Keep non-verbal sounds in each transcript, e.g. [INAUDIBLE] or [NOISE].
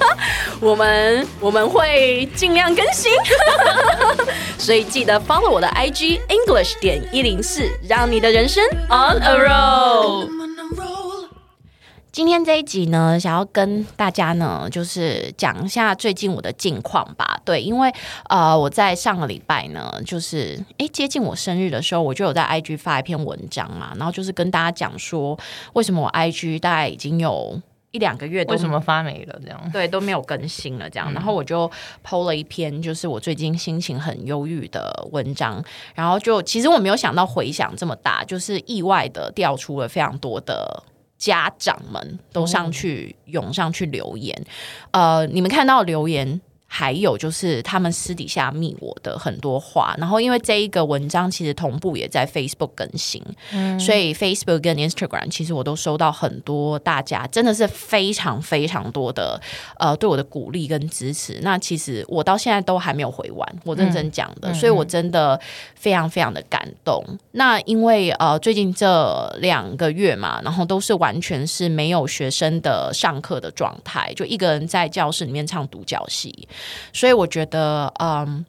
[LAUGHS] 我们我们会尽量更新，[LAUGHS] 所以记得 follow 我的 IG English 点一零四，让你的人生 on a roll。今天这一集呢，想要跟大家呢，就是讲一下最近我的近况吧。对，因为呃，我在上个礼拜呢，就是诶接近我生日的时候，我就有在 IG 发一篇文章嘛，然后就是跟大家讲说，为什么我 IG 大概已经有。一两个月都为什么发霉了？这样对都没有更新了，这样，嗯、然后我就 PO 了一篇，就是我最近心情很忧郁的文章，然后就其实我没有想到回响这么大，就是意外的调出了非常多的家长们都上去涌上去留言，呃，你们看到留言。还有就是他们私底下密我的很多话，然后因为这一个文章其实同步也在 Facebook 更新，嗯，所以 Facebook 跟 Instagram 其实我都收到很多大家真的是非常非常多的呃对我的鼓励跟支持。那其实我到现在都还没有回完，我认真讲的，嗯，所以我真的非常非常的感动。嗯，那因为呃最近这两个月嘛，然后都是完全是没有学生的上课的状态，就一个人在教室里面唱独角戏。所以我觉得，嗯，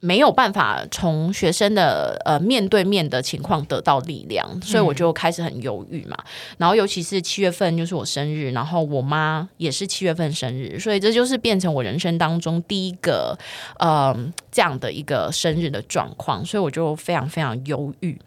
没有办法从学生的呃面对面的情况得到力量，所以我就开始很犹豫嘛。然后尤其是七月份就是我生日，然后我妈也是七月份生日，所以这就是变成我人生当中第一个嗯这样的一个生日的状况，所以我就非常非常忧郁。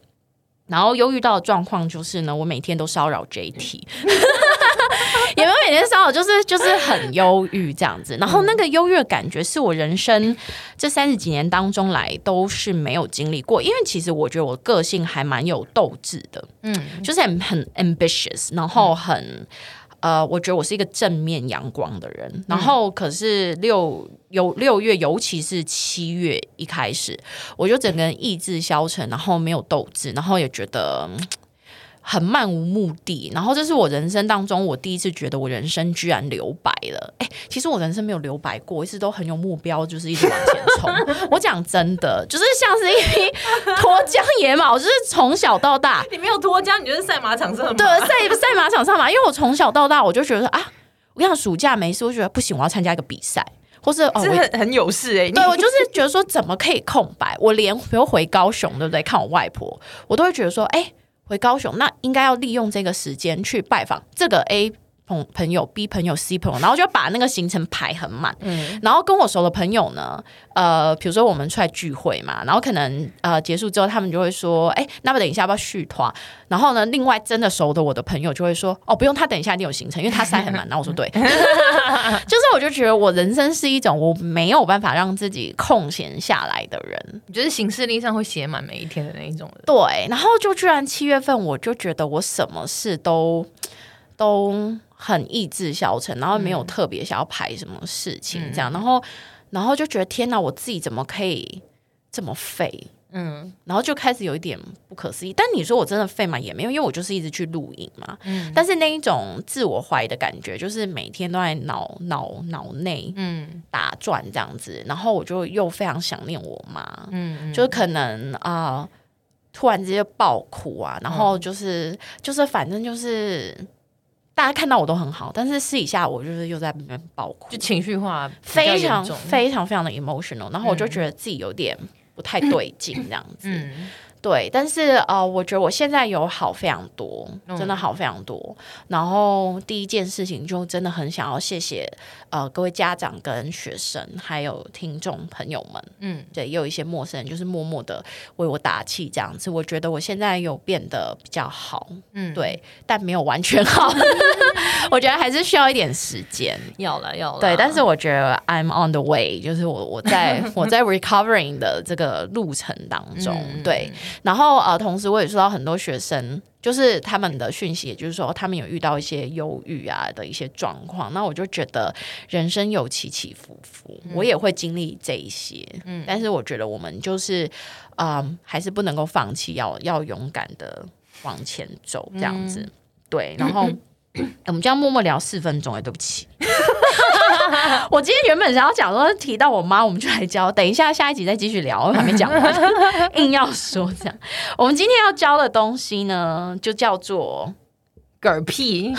然后忧郁到的状况就是呢，我每天都骚扰 JT。[LAUGHS] [LAUGHS] 也没有每天骚扰，就是就是很忧郁这样子。然后那个忧郁的感觉是我人生这三十几年当中来都是没有经历过。因为其实我觉得我个性还蛮有斗志的，嗯，就是很很 ambitious，然后很呃，我觉得我是一个正面阳光的人。然后可是六有六月，尤其是七月一开始，我就整个人意志消沉，然后没有斗志，然后也觉得。很漫无目的，然后这是我人生当中我第一次觉得我人生居然留白了。哎，其实我人生没有留白过，一直都很有目标，就是一直往前冲。[LAUGHS] 我讲真的，就是像是一匹脱缰野马，就是从小到大，[LAUGHS] 你没有脱缰，你就是赛马场上。对，赛赛马场上嘛，因为我从小到大我就觉得啊，我跟你讲暑假没事，我觉得不行，我要参加一个比赛，或是哦，是很很有事哎、欸。对，我就是觉得说怎么可以空白？我连比如回高雄，对不对？看我外婆，我都会觉得说，哎。回高雄，那应该要利用这个时间去拜访这个 A 朋朋友、B 朋友、C 朋友，然后就把那个行程排很满。嗯，然后跟我熟的朋友呢，呃，比如说我们出来聚会嘛，然后可能呃结束之后，他们就会说，哎，那么等一下要不要续团？然后呢，另外真的熟的我的朋友就会说，哦，不用，他等一下一定有行程，因为他塞很满。[LAUGHS] 然后我说对，[LAUGHS] 就是我就觉得我人生是一种我没有办法让自己空闲下来的人，就是行事历上会写满每一天的那一种人。对，然后就居然七月份我就觉得我什么事都都。很意志消沉，然后没有特别想要排什么事情，这样，嗯、然后，然后就觉得天哪，我自己怎么可以这么废？嗯，然后就开始有一点不可思议。但你说我真的废嘛？也没有，因为我就是一直去录影嘛。嗯，但是那一种自我怀疑的感觉，就是每天都在脑脑脑内嗯打转这样子，然后我就又非常想念我妈，嗯，就是可能啊、呃，突然之间爆哭啊，然后就是、嗯、就是反正就是。大家看到我都很好，但是私底下我就是又在那边爆哭，就情绪化非常非常非常的 emotional，然后我就觉得自己有点不太对劲这样子。对，但是呃，我觉得我现在有好非常多，真的好非常多。嗯、然后第一件事情就真的很想要谢谢呃各位家长跟学生，还有听众朋友们，嗯，对，也有一些陌生人就是默默的为我打气这样子。我觉得我现在有变得比较好，嗯，对，但没有完全好，[LAUGHS] 我觉得还是需要一点时间。要了，要了。对，但是我觉得 I'm on the way，就是我我在 [LAUGHS] 我在 recovering 的这个路程当中，嗯、对。然后呃，同时我也收到很多学生，就是他们的讯息，也就是说他们有遇到一些忧郁啊的一些状况。那我就觉得人生有起起伏伏，嗯、我也会经历这一些。嗯，但是我觉得我们就是啊、呃，还是不能够放弃，要要勇敢的往前走，这样子。嗯、对，然后。[LAUGHS] 我们这样默默聊四分钟哎，对不起。[LAUGHS] 我今天原本想要讲说提到我妈，我们就来教。等一下下一集再继续聊，我还没讲完，[LAUGHS] 硬要说这样。我们今天要教的东西呢，就叫做嗝屁。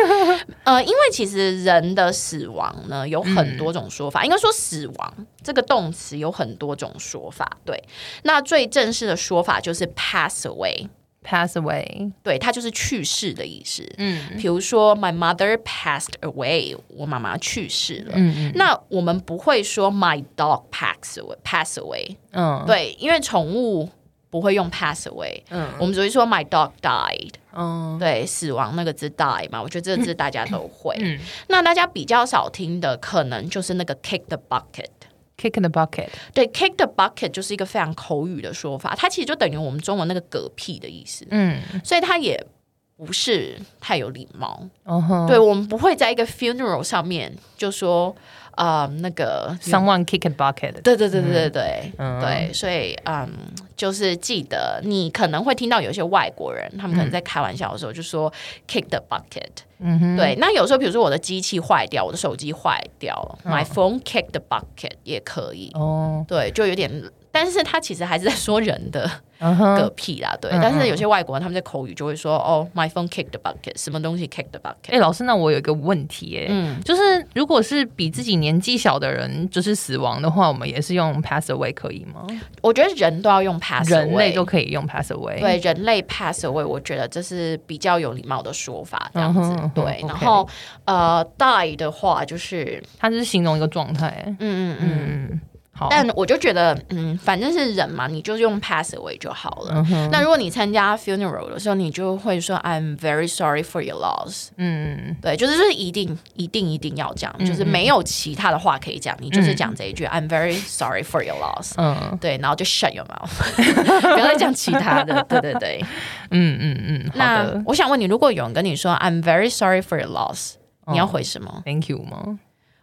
[LAUGHS] 呃，因为其实人的死亡呢有很多种说法，嗯、应该说死亡这个动词有很多种说法。对，那最正式的说法就是 pass away。Pass away，对，它就是去世的意思。嗯，比如说 My mother passed away，我妈妈去世了。嗯嗯，那我们不会说 My dog pass away，pass away。嗯，对，因为宠物不会用 pass away。嗯，我们只会说 My dog died。嗯，对，死亡那个字 die 嘛，我觉得这个字大家都会。嗯，那大家比较少听的，可能就是那个 kick the bucket。Kick the bucket，对，kick the bucket 就是一个非常口语的说法，它其实就等于我们中文那个嗝屁的意思。嗯，所以它也不是太有礼貌。哦、uh，huh. 对，我们不会在一个 funeral 上面就说。啊，uh, 那个 someone kick a bucket，对对对对对对，嗯、对，所以嗯，就是记得你可能会听到有些外国人，他们可能在开玩笑的时候就说 kick the bucket，嗯哼，对，那有时候比如说我的机器坏掉，我的手机坏掉、嗯、，my phone kick the bucket 也可以，哦，对，就有点。但是他其实还是在说人的嗝屁啦，对。但是有些外国人他们在口语就会说哦，my phone kicked the bucket，什么东西 kicked the bucket？哎，老师，那我有一个问题，哎，嗯，就是如果是比自己年纪小的人就是死亡的话，我们也是用 pass away 可以吗？我觉得人都要用 pass away，人类都可以用 pass away。对，人类 pass away，我觉得这是比较有礼貌的说法，这样子。对，然后呃，die 的话就是它就是形容一个状态。嗯嗯嗯。好但我就觉得，嗯，反正是人嘛，你就用 pass away 就好了。嗯、那如果你参加 funeral 的时候，你就会说 I'm very sorry for your loss。嗯，对，就是就是一定一定一定要讲，嗯、就是没有其他的话可以讲，你就是讲这一句、嗯、I'm very sorry for your loss。嗯，对，然后就 shut your mouth，[LAUGHS] 不要再讲其他的。对对对，嗯嗯嗯。那我想问你，如果有人跟你说 I'm very sorry for your loss，、嗯、你要回什么？Thank you 吗？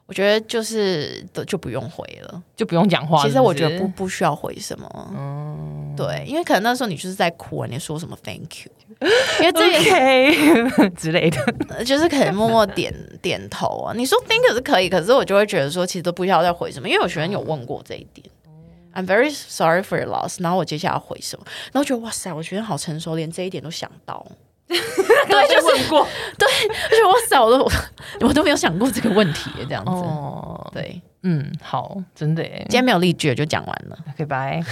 我觉得就是的就不用回了，就不用讲话。其实我觉得不不需要回什么，嗯，对，因为可能那时候你就是在哭啊，你说什么 Thank you，[LAUGHS] 因为这个 [LAUGHS] Okay [LAUGHS] 之类的，就是可能默默点点头啊。你说 Thank you 是可以，可是我就会觉得说，其实都不需要再回什么，因为有学生有问过这一点。I'm very sorry for your loss，然后我接下来要回什么？然后觉得哇塞，我觉得好成熟，连这一点都想到。[LAUGHS] 对，就问过，[LAUGHS] 对，而且我早都我都没有想过这个问题，这样子。哦，对，嗯，好，真的，今天没有例句就讲完了，OK，拜。[LAUGHS]